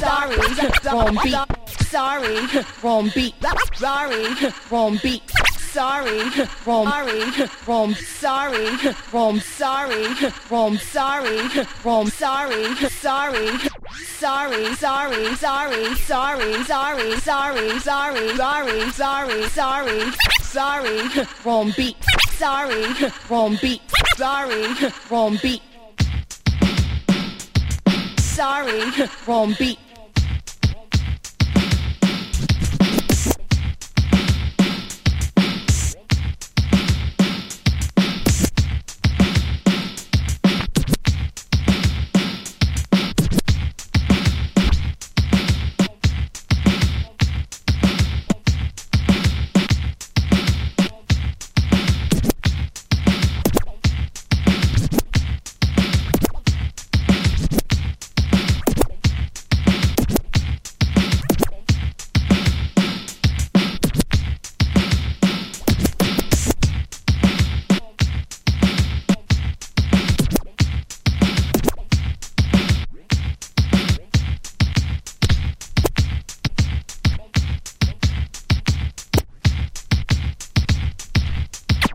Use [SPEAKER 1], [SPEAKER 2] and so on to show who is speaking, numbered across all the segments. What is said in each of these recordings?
[SPEAKER 1] Sorry, wrong beat. Sorry, wrong beat. Sorry, wrong beat. Sorry, wrong. Sorry, wrong. Sorry, wrong. Sorry, wrong. Sorry, wrong. Sorry, sorry. Sorry, sorry, sorry, sorry, sorry, sorry, sorry, sorry, sorry, sorry, sorry, wrong beat. Sorry, wrong beat. Sorry, wrong beat. Sorry, wrong beat.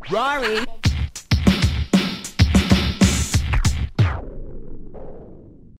[SPEAKER 1] Rory.